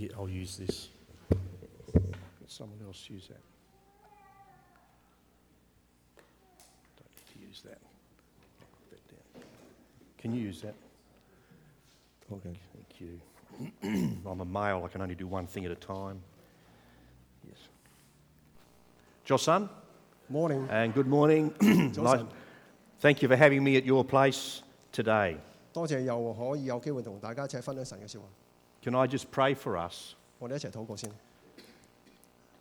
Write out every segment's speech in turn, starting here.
Yeah, I'll use this. Someone else use that. Don't need to use that. I'll put that down. Can you use that? Okay, thank you. I'm a male, I can only do one thing at a time. Yes. Josan, Morning， and good morning.早 Nice- 晨， Thank you for having me at your place today. 多谢又可以有机会同大家一齐分享神嘅说话。 Can I just pray for us? 我哋一齐祷告先。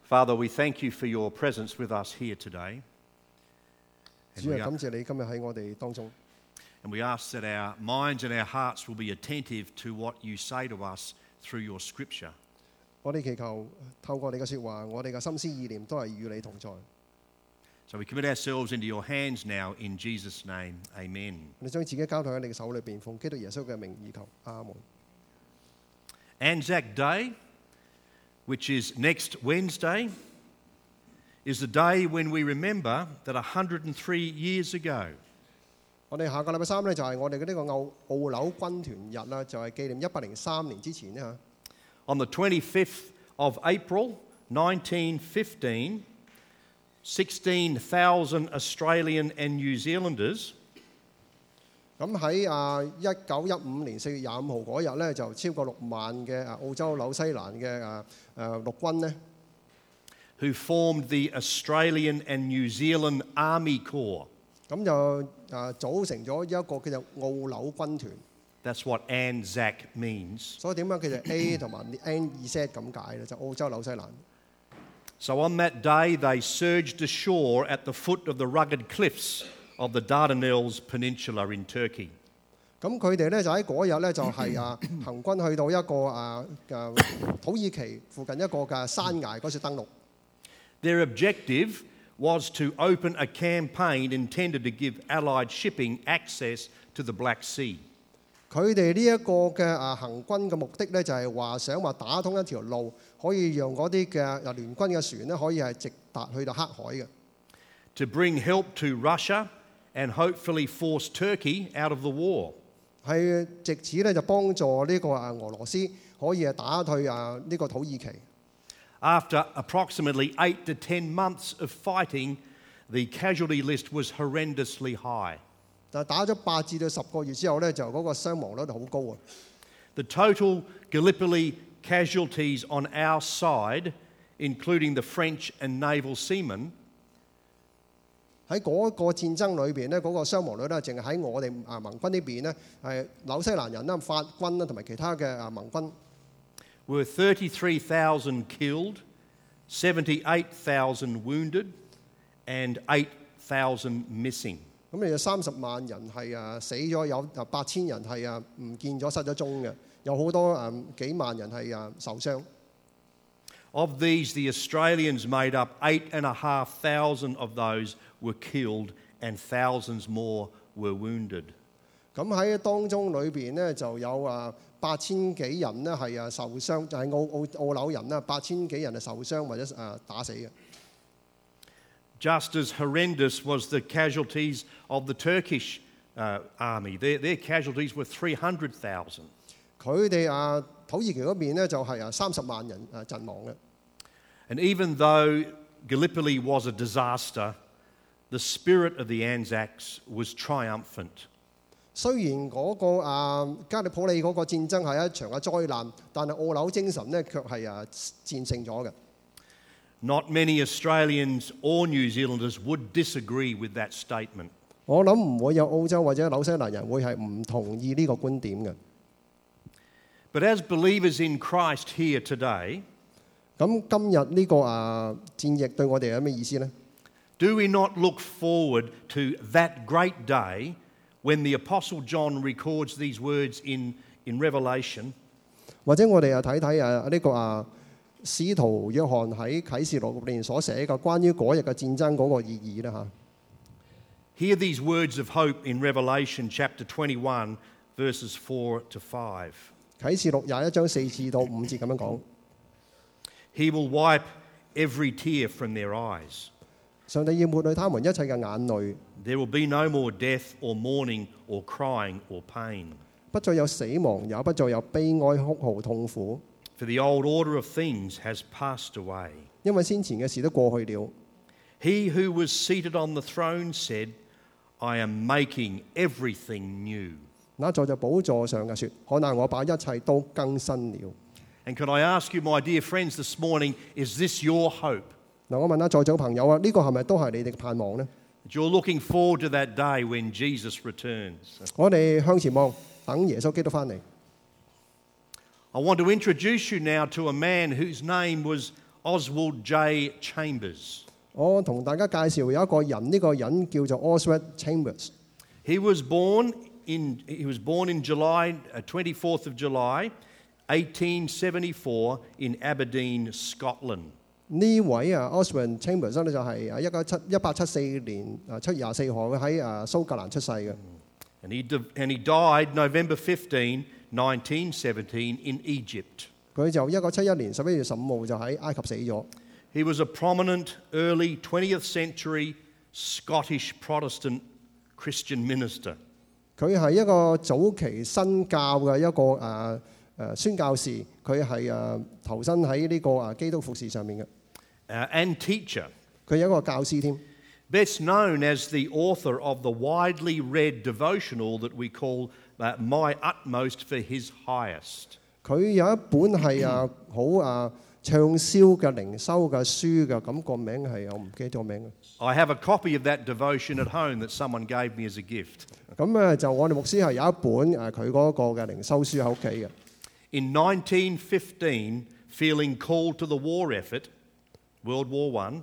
Father, we thank you for your presence with us here today. And 主啊， we, 感谢你今日喺我哋当中。 and we ask that our minds and our hearts will be attentive to what you say to us through your scripture. 我哋祈求透过你嘅说话，我哋嘅心思意念都系与你同在。 So we commit ourselves into your hands now in Jesus' name. Amen. 我哋将自己交托喺你嘅手里边，奉基督耶稣嘅名义求。阿门。 Anzac Day, which is next Wednesday, is the day when we remember that 103 years ago, 我哋下个礼拜三呢，就系我哋嘅呢个澳澳纽军团日啦，就系纪念一百零三年之前呢。 on the 25th of April 1915, 16,000 Australian and New Zealanders 咁喺啊一九一五年四月廿五號嗰日咧，就超過六萬嘅啊澳洲紐西蘭嘅啊誒陸軍咧，who formed the Australian and New Zealand Army Corps. 咁就啊組成咗一個叫做澳紐軍團。That's what ANZAC means. 所以點解佢哋 A 同埋 N 二 set 咁解咧？就澳洲紐西蘭。So on that day, they surged ashore at the foot of the rugged cliffs of the Dardanelles Peninsula in Turkey. 咁佢哋咧就喺嗰日咧就系啊行军去到一个啊啊土耳其附近一个嘅山崖嗰处登陆。 Their objective was to open a campaign intended to give Allied shipping access to the Black Sea. 佢哋呢一个嘅啊行军嘅目的咧就系话想话打通一条路，可以让嗰啲嘅啊联军嘅船咧可以系直达去到黑海嘅。 to bring help to Russia and hopefully force Turkey out of the war. 系藉此咧就帮助呢个啊俄罗斯可以系打退啊呢个土耳其。 After approximately eight to ten months of fighting, the casualty list was horrendously high. 但系打咗八至到十个月之后咧，就嗰个伤亡率好高啊！ The total Gallipoli casualties on our side, including the French and naval seamen, 喺嗰個戰爭裏邊咧，嗰、個傷亡率咧，淨係喺我哋啊盟軍呢邊咧，係紐西蘭人啦、法軍啦同埋其他嘅啊盟軍 were 33,000 killed, 78,000 wounded, and 8,000 missing. 咁你有三十萬人係啊死咗，有啊八千人係啊唔見咗失咗蹤嘅，有好多啊幾萬人係啊受傷。Of these, the Australians made up eight and a half thousand of those were killed, and thousands more were wounded. 咁喺当中里边咧就有啊八千几人呢系啊受伤，就系、澳澳澳纽人啦，八千几人系受伤或者啊打死嘅。 Just as horrendous was the casualties of the Turkish uh, army. Their, their casualties were 300,000. 佢哋啊土耳其嗰边咧就系啊三十万人啊阵亡嘅。 And even though Gallipoli was a disaster, the spirit of the Anzacs was triumphant. 虽然嗰、个啊加利普里嗰个战争系一场嘅灾难，但系澳纽精神咧却系啊战胜咗嘅。 Not many Australians or New Zealanders would disagree with that statement. 我谂唔会有澳洲或者纽西兰人会系唔同意呢个观点嘅。 But as believers in Christ here today, 咁今日呢个啊战役对我哋有咩意思呢？ do we not look forward to that great day when the Apostle John records these words in, in Revelation? 或者我哋啊睇睇啊呢个啊使徒约翰喺启示录入边所写嘅关于嗰日嘅战争嗰个意义咧吓。 Hear these words of hope in Revelation chapter 21, verses 4 to 5. 启示录廿一章四至到五节咁样讲， He will wipe every tear from their eyes. 上帝要抹去他们一切嘅眼泪， There will be no more death or mourning or crying or pain, 不再有死亡，也不再有悲哀、哭号、痛苦， for the old order of things has passed away. 因为先前嘅事都过去了。 He who was seated on the throne said, I am making everything new. 那坐在宝座上嘅说：可能我把一切都更新了。 And can I ask you, my dear friends, this morning, is this your hope? 嗱，我问下在座嘅朋友啊，呢、个系咪都系你哋嘅盼望呢？ That you're looking forward to that day when Jesus returns. 我哋向前望，等耶稣基督翻嚟。 I want to introduce you now to a man whose name was Oswald J. Chambers. 我同大家介绍有一个人，呢、个人叫做 Oswald Chambers。 He was born in, he was born in July, uh, 24th of July, 1874, in Aberdeen, Scotland. 呢位啊 Oswald Chambers 咧就係啊一九七一八七四年啊七月廿四號喺啊蘇格蘭出世嘅。And he, di- and he died November 15, 1917, in Egypt. 佢就一九七一年十一月十五號就喺埃及死咗。He was a prominent early 20th century Scottish Protestant Christian minister. 佢係一個早期新教嘅一個誒誒、呃宣教士，佢係誒投身喺呢個誒基督服侍上面嘅。uh, and teacher. 佢有一个教师添。 Best known as the author of the widely read devotional that we call uh, My Utmost for His Highest. 佢有一本系啊好啊畅销嘅灵修嘅书嘅，咁、个名系我唔记得咗名嘅。 I have a copy of that devotion at home that someone gave me as a gift. 咁诶就我哋牧师系有一本诶佢嗰个嘅灵修书喺屋企嘅。 In 1915, feeling called to the war effort, World War One,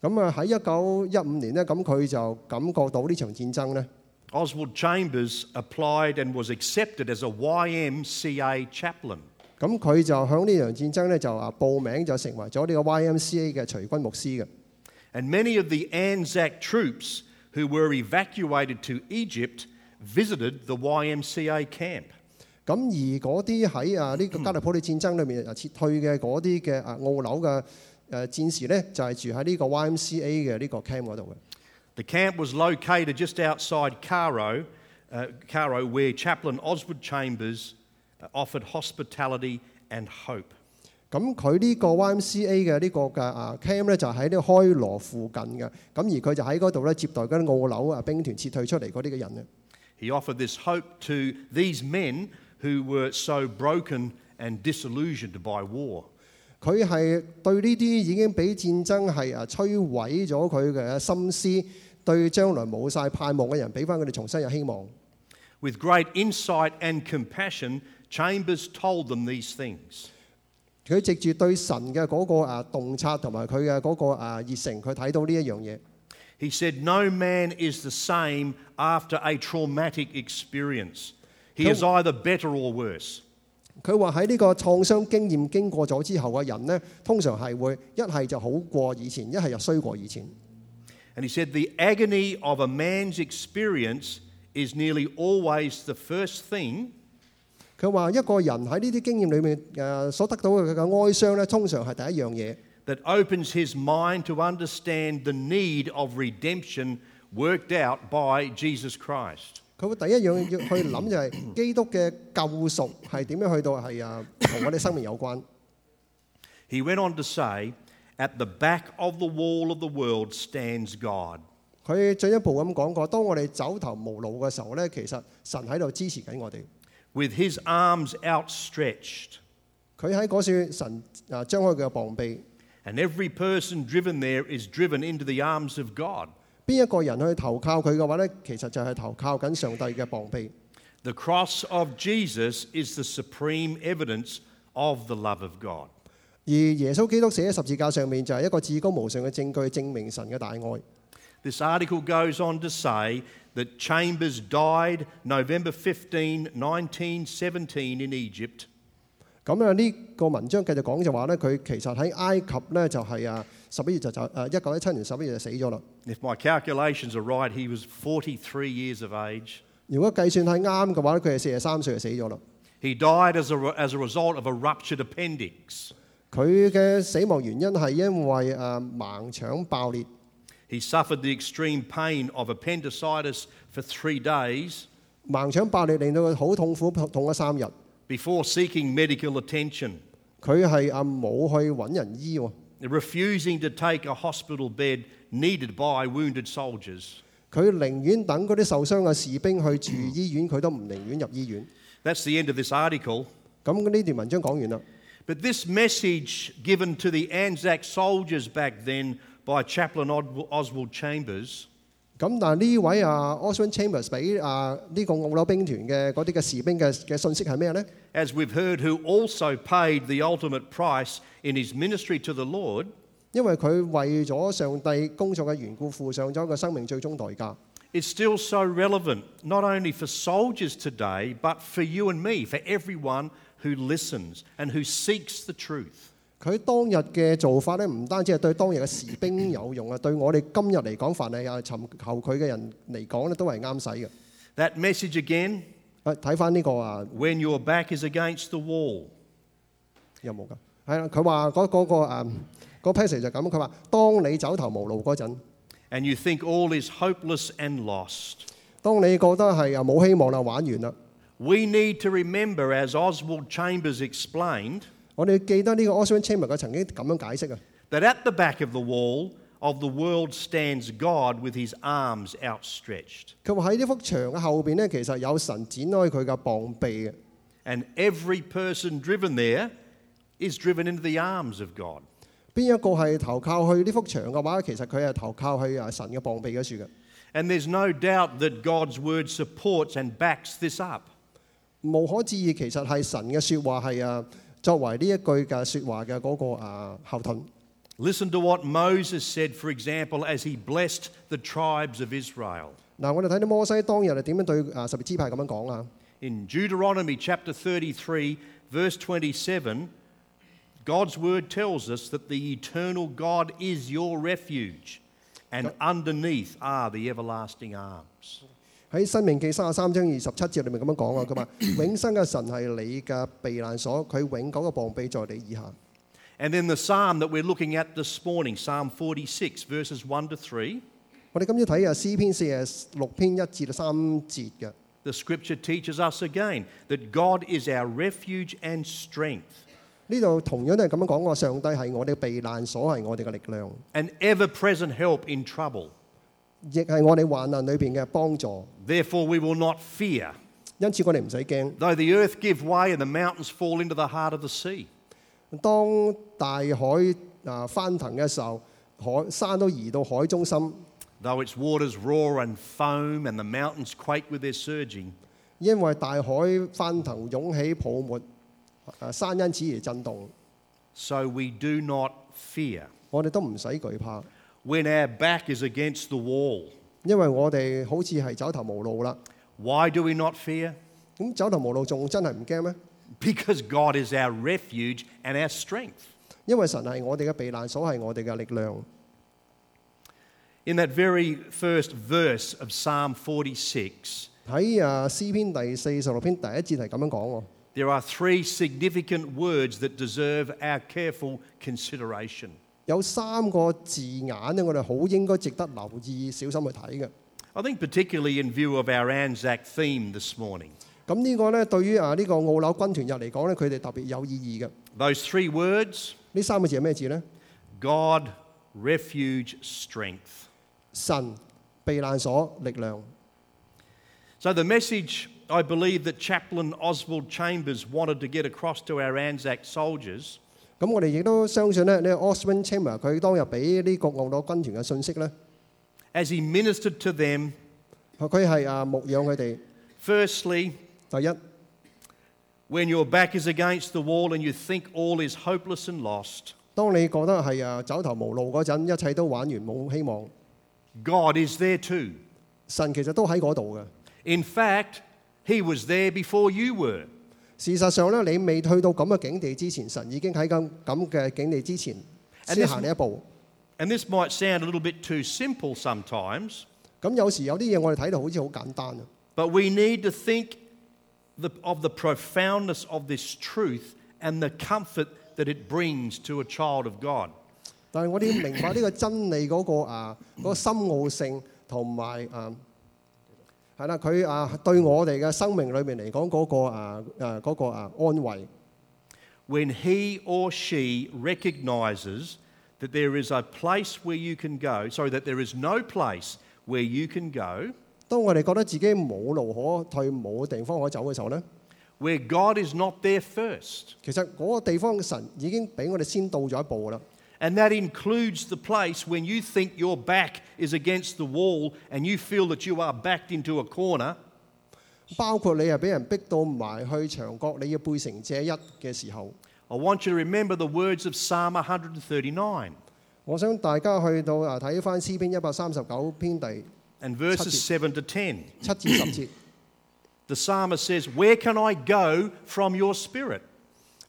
咁啊喺一九一五年呢，咁佢就感觉到呢场战争呢， Oswald Chambers applied and was accepted as a YMCA chaplain. 咁佢就响呢场战争呢，就啊报名就成为咗呢个 YMCA 嘅随军牧师嘅。 And many of the Anzac troops who were evacuated to Egypt visited the YMCA camp. 咁而嗰啲喺啊呢个加利普里战争里面啊撤退嘅嗰啲嘅啊澳纽嘅 诶战士呢，就系、住喺呢个 YMCA 嘅呢个 camp 嗰度嘅。 The camp was located just outside Cairo, uh, Cairo where Chaplain Oswald Chambers uh, offered hospitality and hope. 咁佢呢个 YMCA 嘅呢个嘅啊 camp 咧就喺呢个开罗附近嘅，咁而佢就喺嗰度咧接待嗰啲澳纽啊兵团撤退出嚟嗰啲嘅人嘅。 He offered this hope to these men who were so broken and disillusioned by war. 佢係對呢啲已經俾戰爭係啊摧毀咗佢嘅心思，對將來冇晒盼望嘅人，俾翻佢哋重新有希望。With great insight and compassion, Chambers told them these things. 佢藉住對神嘅嗰個啊洞察同埋佢嘅嗰個啊熱誠，佢睇到呢一樣嘢。He said, No man is the same after a traumatic experience. He is either better or worse. 佢话喺呢个创伤经验经过咗之后嘅人呢，通常系会一系就好过以前，一系就衰过以前。 And he said, The agony of a man's experience is nearly always the first thing 佢话一个人喺呢啲经验里面诶所得到嘅嘅哀伤呢，通常系第一样嘢。 that opens his mind to understand the need of redemption worked out by Jesus Christ. 佢会第一样要去谂就系基督嘅救赎系点样去到系啊同我哋生命有关。 He went on to say, At the back of the wall of the world stands God. 佢进一步咁讲过，当我哋走投无路嘅时候呢，其实神喺度支持紧我哋。 with his arms outstretched. 佢喺嗰处神啊张开佢嘅膀臂， And every person driven there is driven into the arms of God. 边一个人去投靠佢嘅话呢，其实就系投靠紧上帝嘅膀臂。 The cross of Jesus is the supreme evidence of the love of God. 而耶稣基督写喺十字架上面，就系一个至高无上嘅证据，证明神嘅大爱。 This article goes on to say that Chambers died November 15, 1917 in Egypt. 咁啊，呢個文章繼續講就話咧，佢其實喺埃及咧，就係啊十一月就就誒一九一七年十一月就死咗啦。If my calculations are right, he was forty-three years of age. 如果計算係啱嘅話咧，佢係四十三歲就死咗啦。He died as a, as a result of a ruptured appendix. 佢嘅死亡原因係因為誒盲腸爆裂，He suffered the extreme pain of appendicitis for three days 盲腸爆裂令到佢好痛苦，痛咗三日。before seeking medical attention. 佢系啊冇去揾人医喎， refusing to take a hospital bed needed by wounded soldiers. 佢宁愿等嗰啲受伤嘅士兵去住医院，佢都唔宁愿入医院。 That's the end of this article. 咁呢段文章讲完啦。 But this message given to the Anzac soldiers back then by Chaplain Od- Oswald Chambers 咁但系呢位啊 Oswald Chambers 俾啊呢个澳纽兵团嘅嗰啲嘅士兵嘅嘅信息系咩呢？ as we've heard, who also paid the ultimate price in his ministry to the Lord, 因为佢为咗上帝工作嘅缘故，付上咗个生命最终代价。 is still so relevant, not only for soldiers today, but for you and me, for everyone who listens and who seeks the truth. 佢當日嘅做法咧，唔單止係對當日嘅士兵有用啊，對我哋今日嚟講，凡係啊尋求佢嘅人嚟講咧，都係啱使嘅。That message again, 啊，睇翻呢個啊 when your back is against the wall, 有冇㗎？係啦，佢話嗰嗰個誒嗰 passage 就咁，佢話當你走投無路嗰陣，and you think all is hopeless and lost. 當你覺得係啊冇希望啦，玩完啦，We need to remember, as Oswald Chambers explained, 我哋記得呢個 Oswald Chambers 佢曾經咁樣解釋啊。that at the back of the wall of the world stands God with his arms outstretched. 佢話喺呢幅牆嘅後邊咧，其實有神展開佢嘅膀臂嘅。And every person driven there is driven into the arms of God. 邊一個係投靠去呢幅牆嘅話，其實佢係投靠去啊神嘅膀臂嗰處嘅。And there's no doubt that God's word supports and backs this up. 無可置疑，其實係神嘅説話係啊作为呢一句嘅说话嘅嗰个啊后盾。 Listen to what Moses said, for example, as he blessed the tribes of Israel. 嗱，我哋睇到摩西当日系点样对啊十二支派咁样讲啊？ In Deuteronomy chapter 33, verse 27, God's word tells us that the eternal God is your refuge, and underneath are the everlasting arms. 喺《申命记》三十三章二十七节里面咁样讲啊，佢话永生嘅神系你嘅避难所，佢永久嘅膀臂在你以下。 And then the psalm that we're looking at this morning, Psalm 46, verses 1 to 3, 我哋今朝睇啊诗篇四十六篇一至到三节嘅。 the scripture teaches us again that God is our refuge and strength, 呢度同样都系咁样讲喎，上帝系我哋嘅避难所，系我哋嘅力量， an ever present help in trouble. 亦係我哋患難裏邊嘅幫助。Therefore, we will not fear, 因此我哋唔使驚。though the earth give way and the mountains fall into the heart of the sea. 當大海啊翻騰嘅時候，海山都移到海中心，Though its waters roar and foam and the mountains quake with their surging, 因為大海翻騰湧起泡沫，啊山因此而震動。so we do not fear. 我哋都唔使懼怕，When our back is against the wall, 因为我哋好似系走投无路啦。 why do we not fear? 咁走投无路仲真系唔惊咩？ Because God is our refuge and our strength. 因为神系我哋嘅避难所，系我哋嘅力量。 In that very first verse of Psalm 46, 喺啊诗篇第四十六篇第一节系咁样讲喎。 there are three significant words that deserve our careful consideration. 有三个字眼咧，我哋好应该值得留意、小心去睇嘅。 I think, particularly in view of our Anzac theme this morning. 咁呢个呢，对于啊呢个澳纽军团日嚟讲呢，佢哋特别有意义嘅。 Those three words 呢三个字系咩字呢？ God, refuge, strength. 神、避难所、力量。 So, the message I believe that Chaplain Oswald Chambers wanted to get across to our Anzac soldiers 咁我哋亦都相信呢，呢个 Oswald Chamber 佢当日俾呢个澳纽军团嘅信息呢， as he ministered to them, 佢系啊牧养佢哋。 firstly, 第一， when your back is against the wall and you think all is hopeless and lost, 当你觉得系啊走投无路嗰阵，一切都玩完冇希望， God is there too. 神其实都喺嗰度嘅。 In fact, He was there before you were. 事实上咧，你未去到咁嘅境地之前，神已经喺咁咁嘅境地之前 And 先 this- 行呢一步。 And this might sound a little bit too simple sometimes, 咁有时有啲嘢我哋睇到好似好简单啊， but we need to think the, of the profoundness of this truth and the comfort that it brings to a child of God. 但系我哋要明白呢个真理嗰、个啊嗰、个深奥性同埋啊 係啦，佢啊對我哋嘅生命裏面嚟講嗰個啊誒嗰、個啊安慰。when he or she recognizes that there is a place where you can go, sorry, that there is no place where you can go, 當我哋覺得自己冇路可退、冇地方可走嘅時候呢，where God is not there first. 其實嗰個地方神已經俾我哋先到咗一步啦。And that includes the place when you think your back is against the wall and you feel that you are backed into a corner. 包括你系俾人逼到埋去墙角，你要背成借一嘅时候， I want you to remember the words of Psalm 139我想大家去到啊睇翻诗篇一百三十九篇第 and verses 7 to 10. 七至十节， The psalmist says, Where can I go from your spirit?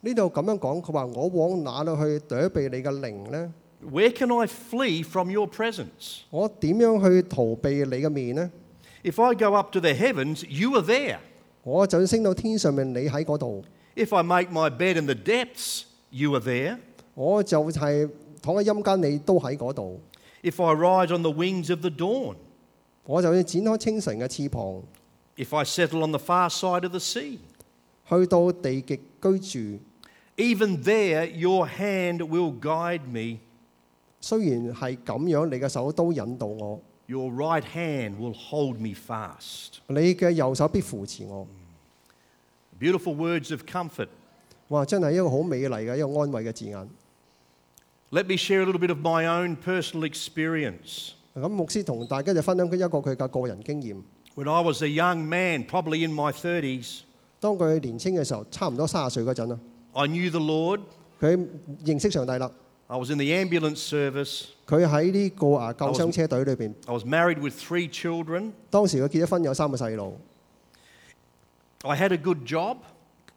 呢度咁樣講，佢話我往哪裏去躲避你嘅靈呢？Where can I flee from your presence? 我點樣去逃避你嘅面呢？If I go up to the heavens, you are there. 我就算升到天上面，你喺嗰度，If I make my bed in the depths, you are there. 我就係躺喺陰間，你都喺嗰度。If I rise on the wings of the dawn, 我就要展開清晨嘅翅膀，if I settle on the far side of the sea, 去到地极居住。 even there your hand will guide me. 虽然系咁样，你嘅手都引导我， Your right hand will hold me fast. 你嘅右手必扶持我。 Beautiful words of comfort. 哇！真系一个好美丽嘅一个安慰嘅字眼。 Let me share a little bit of my own personal experience. 咁牧师同大家就分享一个佢嘅个人经验。 When I was a young man, probably in my 30s, 当佢年青嘅时候，差唔多三十岁嗰阵啦， I knew the Lord. 佢认识上帝啦。 I was in the ambulance service. 佢喺呢个啊救伤车队里边， I was married with three children. 当时佢结咗婚，有三个细路， I had a good job.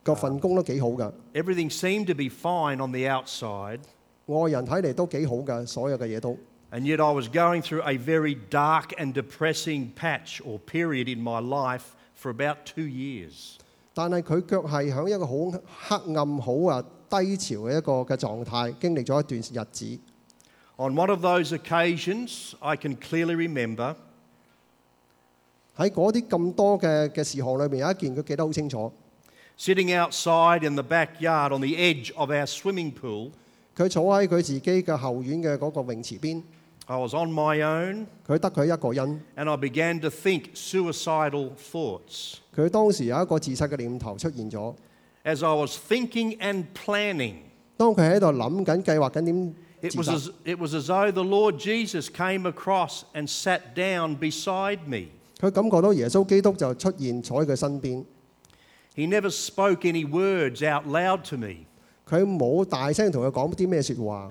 个份工都几好㗎。 Everything seemed to be fine on the outside. 外人睇嚟都几好㗎，所有嘅嘢都。 And yet I was going through a very dark and depressing patch or period in my life for about two years. 但係佢卻係喺一個好黑暗、好啊低潮嘅一個嘅狀態，經歷咗一段日子。On one of those occasions, I can clearly remember 喺嗰啲咁多嘅嘅事項裏面，有一件佢記得好清楚。sitting outside in the backyard on the edge of our swimming pool. 佢坐喺佢自己嘅後院嘅嗰個泳池邊，I was on my own 佢得佢一个人。 and I began to think suicidal thoughts. 佢当时有一个自杀嘅念头出现咗。 As I was thinking and planning, 当佢喺度谂紧、计划紧点 it 自 was, 杀， as, it was as though the Lord Jesus came across and sat down beside me. 佢感觉到耶稣基督就出现坐喺佢身边。 He never spoke any words out loud to me, 佢冇大声同佢讲啲咩说话，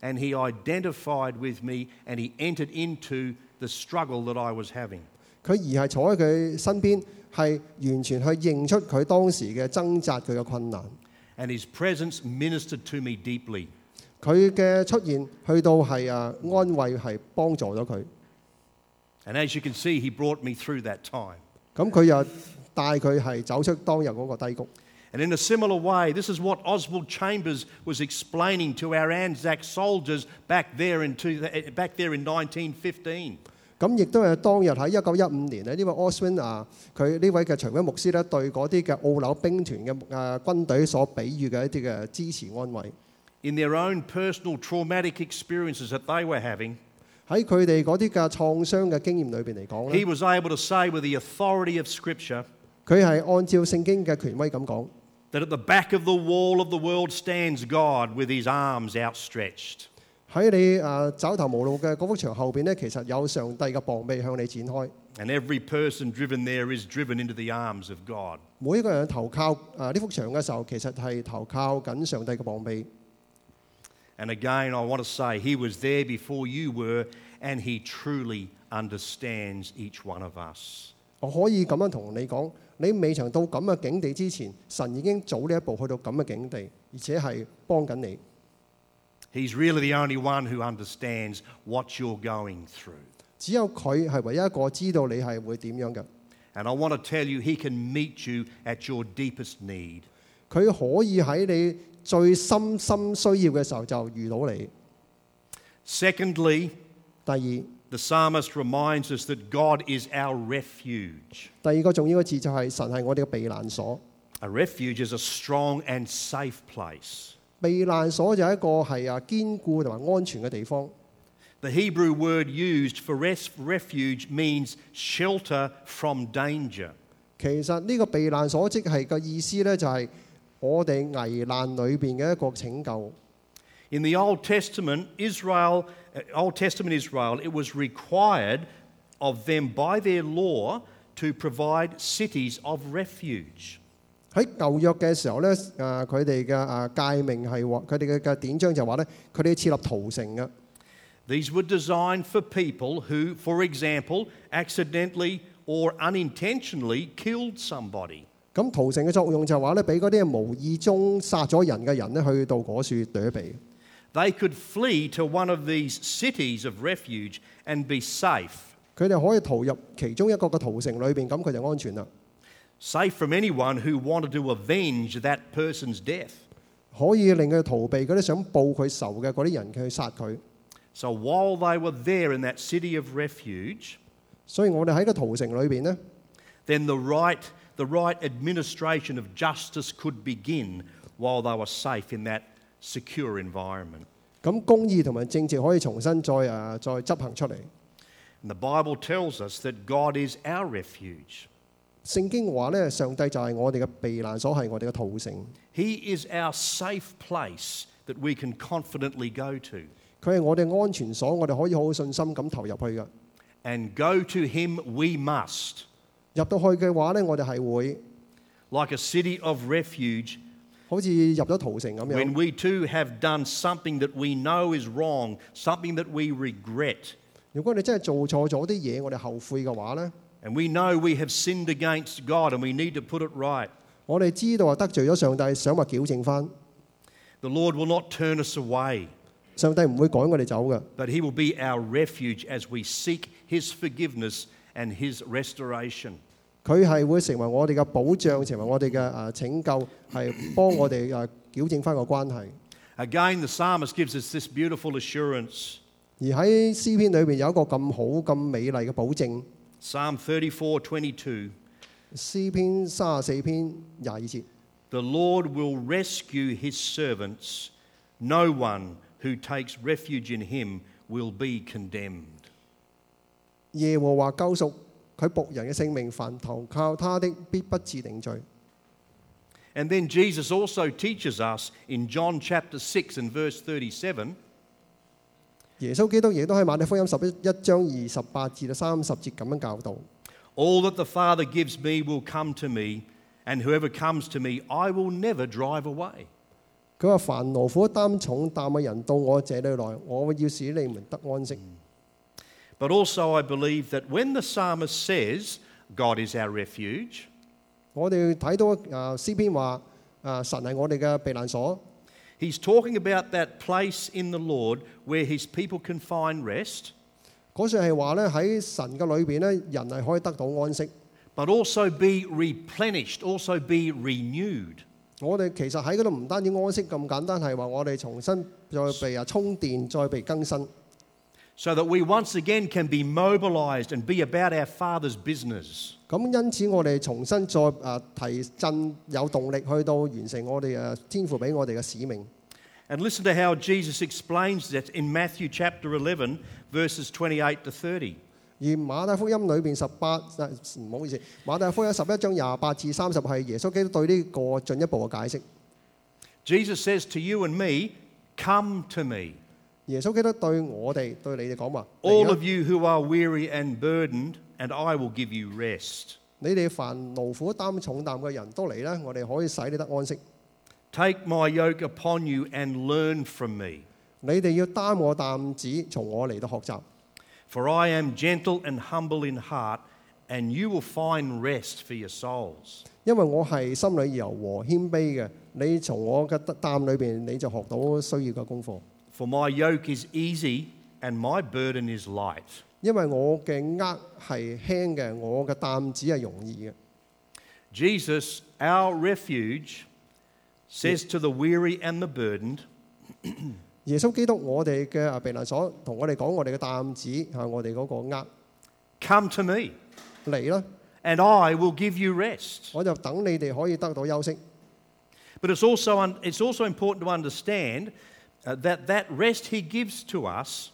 and he identified with me and he entered into the struggle that I was having. 佢而系坐喺佢身边，系完全去认出佢当时嘅挣扎，佢嘅困难。 And his presence ministered to me deeply. 佢嘅出现去到系啊安慰，系帮助咗佢。 And as you can see, he brought me through that time. 咁佢又带佢系走出当日嗰个低谷。 And in a similar way, this is what Oswald Chambers was explaining to our Anzac soldiers back there in, two, back there in 1915. 咁亦都系当日喺一九一五年咧，呢位 Oswin 啊，佢呢位嘅长军牧师咧，对嗰啲嘅澳纽兵团嘅诶军队所比喻嘅一啲嘅支持安慰， In their own personal traumatic experiences that they were having, 喺佢哋嗰啲嘅创伤嘅经验里边嚟讲 he 咧， was able to say with the authority of Scripture 佢系按照圣经嘅权威咁讲， that at the back of the wall of the world stands God with his arms outstretched. 喺你诶走投无路嘅嗰幅墙后边咧，其实有上帝嘅膀臂向你展开。 And every person driven there is driven into the arms of God. 每一个人投靠诶呢幅墙嘅时候，其实系投靠紧上帝嘅膀臂。 And again, I want to say, he was there before you were, and he truly understands each one of us. 我可以咁樣同你講，你未曾到咁嘅境地之前，神已經早呢一步去到咁嘅境地，而且係幫緊你。He's really the only one who understands what you're going through. 只有佢係唯一一個知道你係會點樣嘅。And I want to tell you, He can meet you at your deepest need. 佢可以喺你最深深需要嘅時候就遇到你。Secondly, 第二，the psalmist reminds us that God is our refuge. 第二个重要嘅字就系神系我哋嘅避难所。 A refuge is a strong and safe place. 避难所就系一个系啊坚固同埋安全嘅地方。 The Hebrew word used for res- refuge means shelter from danger. 其实呢个避难所即系个意思呢，就系我哋危难里边嘅一个拯救。 In the Old Testament, Israel, uh, Old Testament Israel, it was required of them by their law to provide cities of refuge. 喺旧约嘅时候呢，诶佢哋嘅诶诫命系话，佢哋嘅嘅典章就话呢，佢哋要设立屠城嘅。 These were designed for people who, for example, accidentally or unintentionally killed somebody. 咁屠城嘅作用就系话呢，俾嗰啲无意中杀咗人嘅人呢，去到嗰处躲避。 They could flee to one of these cities of refuge and be safe, 佢哋可以逃入其中一个嘅屠城里边，咁佢就安全啦。 safe from anyone who wanted to avenge that person's death. 可以令佢逃避嗰啲想报佢仇嘅嗰啲人去杀佢。 So while they were there in that city of refuge, 所以我哋喺个屠城里边呢， then the right, the right administration of justice could begin while they were safe in that secure environment. 咁公义同埋正直可以重新再诶、呃再执行出嚟。 And the Bible tells us that God is our refuge. 圣经话呢，上帝就系我哋嘅避难所，系我哋嘅屠城。 He is our safe place that we can confidently go to. 佢系我哋安全所，我哋可以好有信心咁投入去嘅。 And go to Him we must. 入到去嘅话呢，我哋系会 Like a city of refuge, 好似入咗屠城咁 when 样。 we too have done something that we know is wrong, something that we regret, 如果你真系做错咗啲嘢，我哋后悔嘅话呢， and we know we have sinned against God and we need to put it right, 我哋知道系得罪咗上帝，想话矫正翻， the Lord will not turn us away, 上帝唔会赶我哋走嘅。 but He will be our refuge as we seek His forgiveness and His restoration. 佢係會成為我哋嘅保障，成為我哋嘅誒拯救，係幫我哋誒矯正翻個關係。Again, the psalmist gives us this beautiful assurance. 而喺詩篇裏邊有一個咁好、咁美麗嘅保證。Psalm 34 22. 詩篇三十四篇廿二節，The Lord will rescue his servants. No one who takes refuge in him will be condemned. 耶和華救贖佢仆人嘅性命，凡投靠他的必不致定罪。And then Jesus also teaches us in John chapter 6 and verse 37耶穌基督亦都喺馬太福音十一一章二十八至到三十節咁樣教導。All that the Father gives me will come to me, and whoever comes to me, I will never drive away. 佢話：凡勞苦擔重擔嘅人到我這裏來，我要使你們得安息。But also, I believe that when the psalmist says, God is our refuge, 我哋睇到诶诗篇话诶神系我哋嘅避难所， he's talking about that place in the Lord where his people can find rest, 嗰处系话咧喺神嘅里边咧，人系可以得到安息。 but also be replenished, also be renewed. 我哋其实喺嗰度唔单止安息咁简单，系话我哋重新再被啊充电，再被更新， so that we once again can be mobilized and be about our Father's business. 咁因此我哋重新再诶提振有动力去到完成我哋诶天父俾我哋嘅使命。 And listen to how Jesus explains that in Matthew chapter 11, verses 28 to 30. 而马太福音里边十八诶唔好意思，马太福音十一章廿八至三十系耶稣基督对呢个进一步嘅解释。 Jesus says to you and me, Come to me, 耶穌基督對我哋對你哋講話：all of 啊 you who are weary and burdened, and I will give you rest. 你哋凡勞苦擔重擔嘅人都嚟啦，我哋可以使你得安息。Take my yoke upon you and learn from me, 你哋要擔我擔子，從我嚟到學習。for I am gentle and humble in heart, and you will find rest for your souls. 因為我係心里柔和謙卑嘅，你從我嘅擔裏邊你就學到需要嘅功課。For my yoke is easy and my burden is light. 因为我嘅轭系轻嘅，我嘅担子系容易嘅。 Jesus, our refuge, says to the weary and the burdened, 耶稣基督，我哋嘅啊避难所，同我哋讲我哋嘅担子系我哋嗰个轭 Come to me, 嚟啦， and I will give you rest. 我就等你哋可以得到休息。 But it's also, un- it's also important to understand uh, that that rest he gives to us,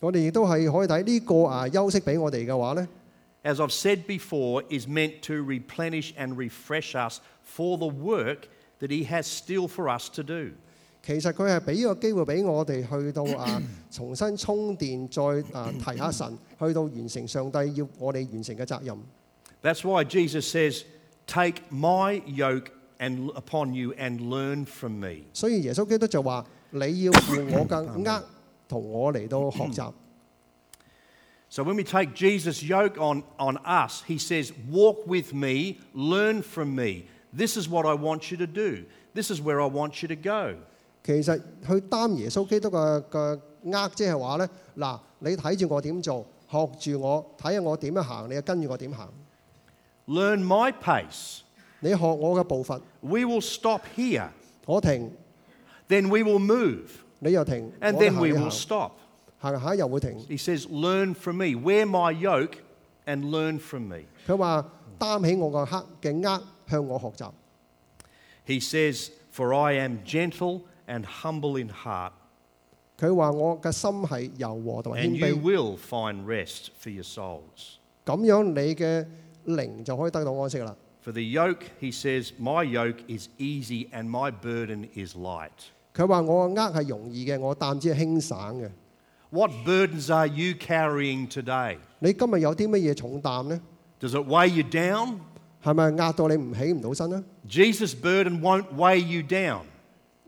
我哋亦都系可以睇呢个啊休息俾我哋嘅话呢， as I've said before, is meant to replenish and refresh us for the work that he has still for us to do. 其实佢系俾个机会俾我哋去到啊重新充电，再啊提下神，去到完成上帝要我哋完成嘅责任。 That's why Jesus says, Take my yoke and upon you and learn from me. 所以耶稣基督就话： 你要负我嘅轭，同我嚟到学习。 So when we take Jesus' yoke on, on us, he says, Walk with me, learn from me. This is what I want you to do. This is where I want you to go. 其实去担耶稣基督嘅嘅轭，即系话呢：嗱，你睇住我点做，学住我，睇下我点样行，你就跟住我点行。 Learn my pace. 你学我嘅步伐， We will stop here. 我停， Then we will move. 你又停， And 我哋 then 行 we 一 will 行 stop. 行下又会停。 He says, Learn from me. Wear my yoke and learn from me. 佢话担起我个黑嘅轭，向我学习。 He says, For I am gentle and humble in heart, 佢话我嘅心系柔和同埋 and 谦 you 卑， will find rest for your souls. 咁样你嘅灵就可以得到安息啦。 For the yoke, he says, My yoke is easy and my burden is light. 佢話我嘅軛係容易嘅，我擔子係輕省嘅。What burdens are you carrying today? 你今日有啲乜嘢重擔呢？Does it weigh you down? 係咪壓到你唔起唔到身呢？Jesus' burden won't weigh you down.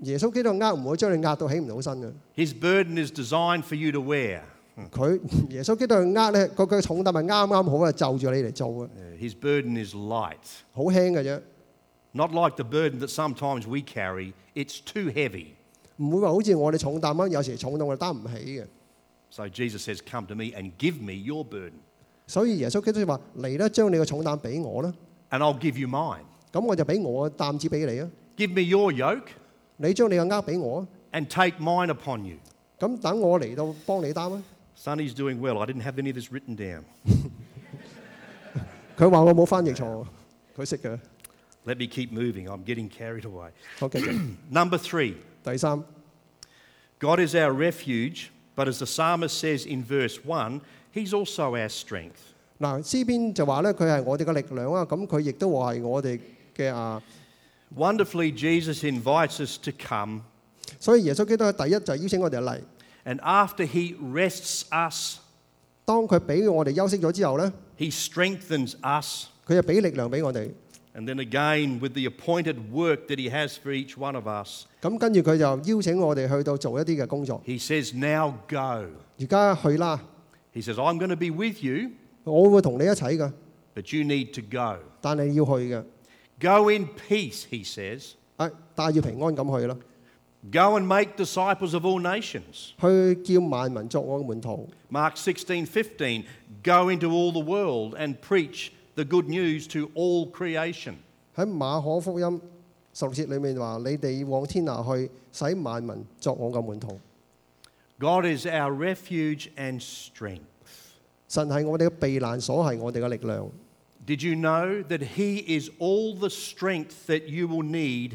耶穌基督呃唔會將你壓到起唔到身嘅。His burden is designed for you to wear. 佢耶穌基督嘅軛咧，個個重擔係啱啱好啊，就住你嚟做嘅，Uh, His burden is light. 好輕嘅啫，Not like the burden that sometimes we carry, it's too heavy. 唔会话好似我哋重担咁，有时重到我哋担唔起嘅。 So Jesus says, Come to me and give me your burden, 所以耶稣基督就话：嚟啦，将你嘅重担俾我啦， and I'll give you mine. 咁我就俾我嘅担子俾你啊。 Give me your yoke, 你将你嘅轭俾我啊， and take mine upon you. 咁等我嚟到帮你担啊。 Sonny's doing well. I didn't have any of this written down. 佢话我冇翻译错，佢识嘅。 Let me keep moving. I'm getting carried away. 好，继续 Number three, 第三， God is our refuge, but as the psalmist says in verse 1, He's also our strength. 嗱诗篇就话咧，佢系我哋嘅力量啊，咁佢亦都话系我哋嘅啊。 Wonderfully, Jesus invites us to come, 所以耶稣基督第一就系邀请我哋嚟。 and after He rests us, 当佢俾我哋休息咗之后咧， He strengthens us. 佢就俾力量俾我哋。 And then again, with the appointed work that He has for each one of us, 咁跟住佢就邀请我哋去到做一啲嘅工作。 He says, Now go. 而家去啦， He says, I'm going to be with you, 我会同你一齐噶， but you need to go. 但系要去嘅， Go in peace, He says. 啊，带住平安咁去啦， Go and make disciples of all nations. 去叫万民作我嘅门徒。 Mark 16, 15, go into all the world and preach the good news to all creation. 喺马可福音十六节里面话：你哋往天下去，使万民作我嘅门徒。 God is our refuge and strength. 神系我哋嘅避难所，系我哋嘅力量。 Did you know that He is all the strength that you will need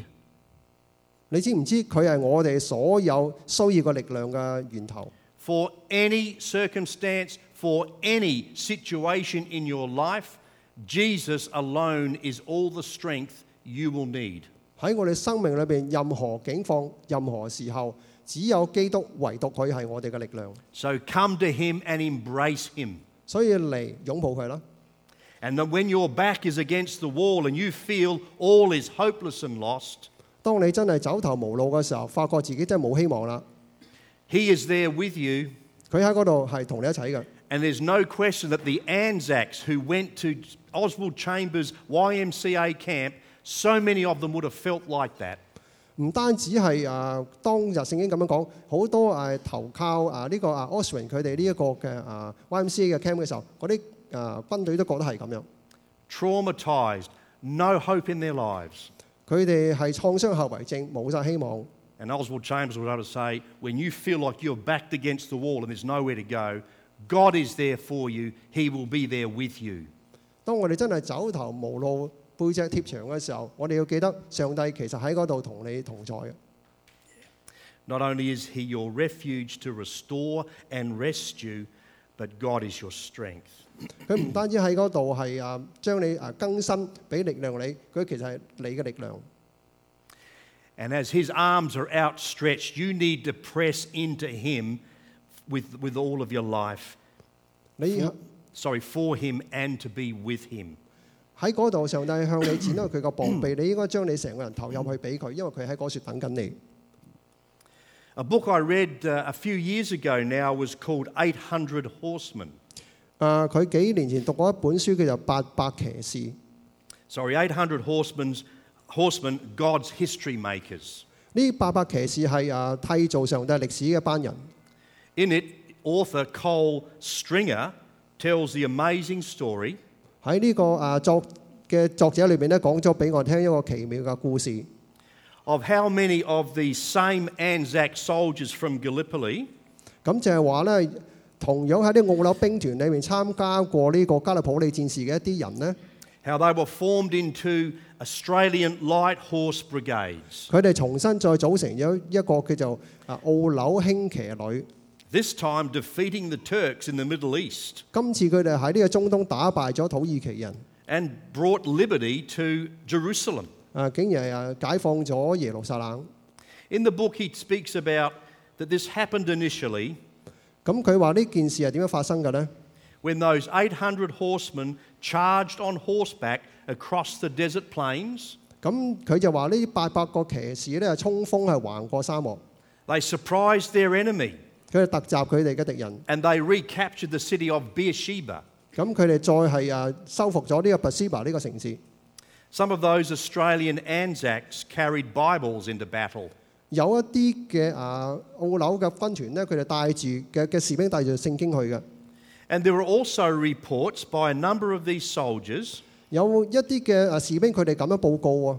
你知唔知佢系我哋所有需要嘅力量嘅源头？ for any circumstance, for any situation in your life? Jesus alone is all the strength you will need. 喺我哋生命里边，任何境况、任何时候，只有基督，唯独佢系我哋嘅力量。 So come to Him and embrace Him. 所以嚟拥抱佢啦。 And then when your back is against the wall and you feel all is hopeless and lost, 当你真系走投无路嘅时候，发觉自己真系冇希望啦。 He is there with you. 佢喺嗰度系同你一齐嘅。 And there's no question that the Anzacs who went to Oswald Chambers YMCA camp, so many of them would have felt like that. 唔单止系啊，当日圣经咁样讲，好多诶投靠啊呢个啊 Oswin 佢哋呢一个嘅啊 YMCA 嘅 camp 嘅时候，嗰啲啊军队都觉得系咁样， Traumatized, no hope in their lives. 佢哋系创伤后遗症，冇晒希望。 And Oswald Chambers was able to say, when you feel like you're backed against the wall and there's nowhere to go, God is there for you. He will be there with you. 當我哋真係走投無路、背脊貼牆嘅時候，我哋要記得上帝其實喺嗰度同你同在嘅。Not only is He your refuge to restore and rescue, but God is your strength. 佢唔單止喺嗰度係啊將你啊更新，俾力量你，佢其實係你嘅力量。And as His arms are outstretched, you need to press into Him with, with all of your life. 你 Sorry, for Him and to be with Him. 喺嗰度，上帝向你展开佢个膀臂，你应该将你成个人投入去俾佢，因为佢喺嗰处等紧你。 A book I read uh, a few years ago now was called 800 Horsemen. 啊，佢几年前读过一本书叫做《八百骑士》， Sorry, 800 Horsemen's, Horsemen, God's History Makers. 呢八百骑士系啊缔造上帝历史嘅一班人。 In it, author Cole Stringer tells the amazing story 喺呢個啊作嘅作者裏邊咧，講咗俾我聽一個奇妙嘅故事。of how many of the same Anzac soldiers from Gallipoli 咁就係話咧，同樣喺啲澳紐兵團裏面參加過呢個加利普里戰事嘅一啲人咧，how they were formed into Australian Light Horse Brigades. 佢哋重新再組成咗一個叫做啊澳紐輕騎旅。This time defeating the Turks in the Middle East 今次佢哋喺呢个中东打败咗土耳其人， and brought liberty to Jerusalem. 啊竟然系啊解放咗耶路撒冷。 In the book, he speaks about that this happened initially 咁佢话呢件事系点样发生嘅呢？ when those 800 horsemen charged on horseback across the desert plains. 咁佢就话呢八百个骑士咧冲锋系横过沙漠， They surprised their enemy 佢哋突袭佢哋嘅敌人。 and they recaptured the city of Beersheba. 咁佢哋再系啊收复咗呢个 b a s i b a 呢个城市。 Some of those Australian Anzacs carried Bibles into battle. 有一啲嘅啊澳纽嘅军团咧，佢哋带住嘅嘅士兵带住圣经去嘅。 And there were also reports by a number of these soldiers 有一啲嘅啊士兵佢哋咁样报告喎，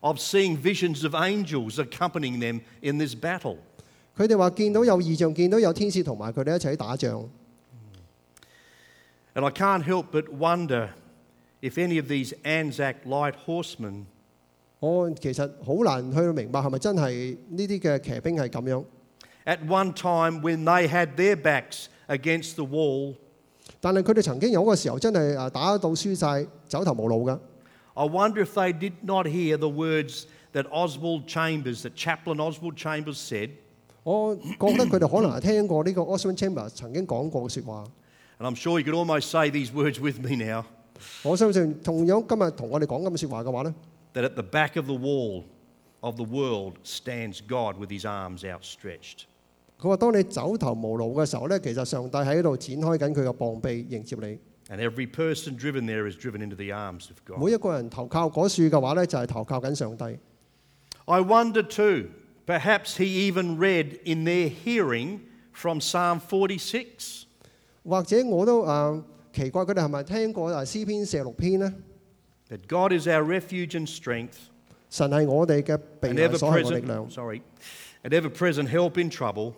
of seeing visions of angels accompanying them in this battle. 佢哋话见到有异象，见到有天使同埋佢哋一齐打仗。 And I can't help but wonder if any of these Anzac light horsemen 我其实好难去明白系咪真系呢啲嘅骑兵系咁样。 at one time when they had their backs against the wall, 但系佢哋曾经有个时候真系啊打到输晒，走投无路㗎。 I wonder if they did not hear the words that Oswald Chambers, that Chaplain Oswald Chambers said, 我觉得佢哋可能系听过呢个 Oswald Chambers 曾经讲过嘅说话。 and I'm sure you could almost say these words with me now, 我相信同样今日同我哋讲咁嘅说话嘅话咧， that at the back of the wall of the world stands God with his arms outstretched. 佢话：当你走投无路嘅时候咧，其实上帝喺度展开紧佢嘅膀臂迎接你。 And every person driven there is driven into the arms of God. 每一个人投靠嗰树嘅话咧，就系投靠紧上帝。 I wonder too, perhaps he even read in their hearing from Psalm 46. 或者我都诶、呃奇怪，佢哋系咪听过诶诗篇四十六篇呢？ That God is our refuge and strength, 神系我哋嘅避 an 难 ever 所系我力量 present,。sorry, an ever present help in trouble.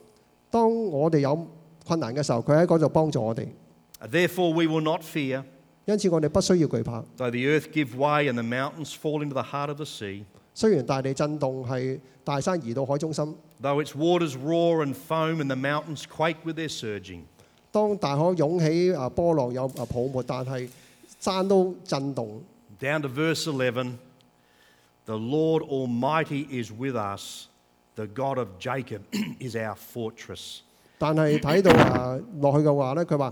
当我哋有困难嘅时候，佢喺嗰度帮助我哋。 Therefore, we will not fear, 因此我哋不需要惧怕。 though the earth give way and the mountains fall into the heart of the sea, 雖然大地震動係大山移到海中心，though its waters roar and foam and the mountains quake with their surging. 當大海湧起啊波浪有啊泡沫，但係山都震動。Down to verse eleven, The Lord Almighty is with us, the God of Jacob is our fortress. 但係睇到啊落去嘅話咧，佢話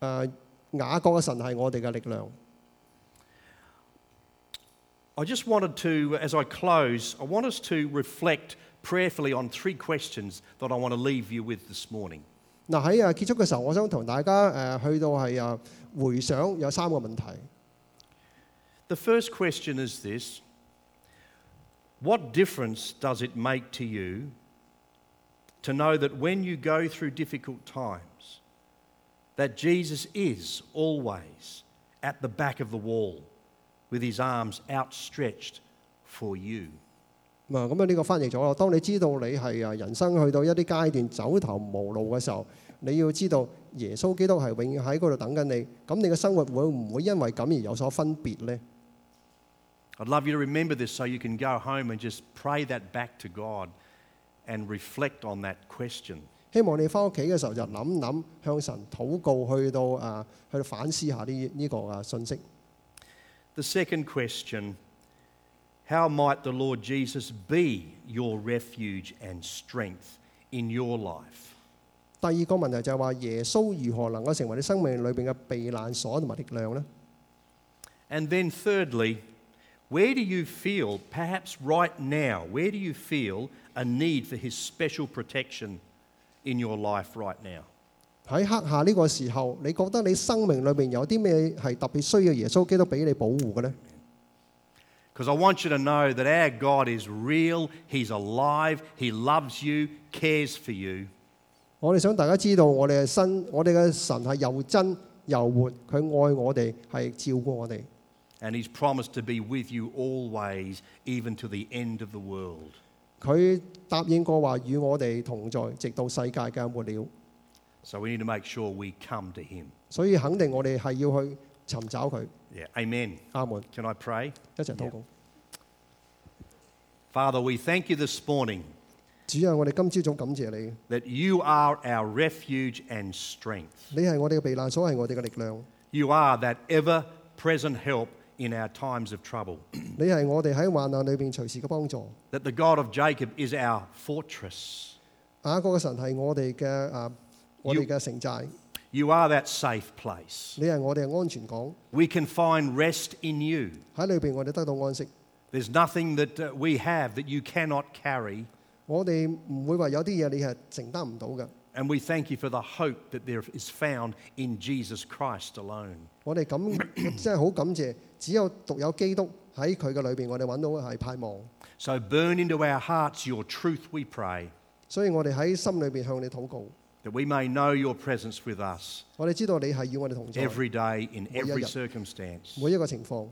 誒雅各嘅神係我哋嘅力量。I just wanted to, as I close, I want us to reflect prayerfully on three questions that I want to leave you with this morning. 嗱喺啊结束嘅时候，我想同大家诶去到系啊回想有三个问题。 The first question is this What difference does it make to you to know that when you go through difficult times, that Jesus is always at the back of the wall with his arms outstretched for you? 咁啊，咁啊呢个翻译咗啦。当你知道你系啊人生去到一啲阶段走投无路嘅时候，你要知道耶稣基督系永远喺嗰度等紧你。咁你嘅生活会唔会因为咁而有所分别呢？ I'd love you to remember this so you can go home and just pray that back to God and reflect on that question. 希望你翻屋企嘅时候就谂谂，向神祷告，去到啊去到反思下呢呢个啊信息。 The second question How might the Lord Jesus be your refuge and strength in your life? 第二个问题就系话耶稣如何能够成为你生命里边嘅避难所同埋力量呢？ And then, thirdly, where do you feel, perhaps right now, where do you feel a need for His special protection in your life right now? 喺黑下呢個時候，你覺得你生命裏面有啲咩係特別需要耶穌基督俾你保護嘅呢？Because I want you to know that our God is real, He's alive, He loves you, cares for you, 我哋想大家知道，我哋嘅身，我哋嘅神係又真又活，佢愛我哋，係照顧我哋。and He's promised to be with you always, even to the end of the world. 佢答應過話與我哋同在，直到世界嘅末了。So we need to make sure we come to Him. 所以肯定我哋系要去寻找佢。 Yeah, amen. 阿门， Can I pray? 一齐祷告。 Father, we thank you this morning 主啊，我哋今朝早感谢你， that you are our refuge and strength. 你系我哋嘅避难所，系我哋嘅力量。 You are that ever present help in our times of trouble. 你系我哋喺患难里边随时嘅帮助。 That the God of Jacob is our fortress. 雅各嘅神系我哋嘅啊， 我哋嘅城寨。 You are that safe place. 你系我哋嘅安全港， We can find rest in you. 喺里边我哋得到安息。 There's nothing that uh, we have that you cannot carry. 我哋唔会话有啲嘢你系承担唔到嘅。 And we thank you for the hope that there is found in Jesus Christ alone. 我哋咁真系好感谢，只有独有基督喺佢嘅里边，我哋揾到系盼望。 So burn into our hearts your truth, we pray, 所以我哋喺心里边向你祷告， that we may know your presence with us 我哋知道你系与我哋同在， every day in every Mỗi giờ. circumstance. 每一个情况，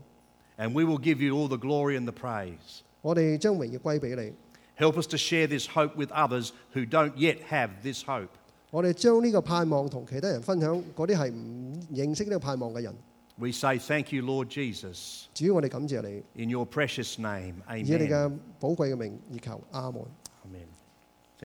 And we will give you all the glory and the praise. 我哋将荣耀归俾你。 Help us to share this hope with others who don't yet have this hope. 我哋将呢个盼望同其他人分享，嗰啲系唔认识呢个盼望嘅人。 We say thank you, Lord Jesus. 主要我哋感谢你， In your precious name, 以你 amen. 嘅宝贵嘅名而求，阿门。 Amen.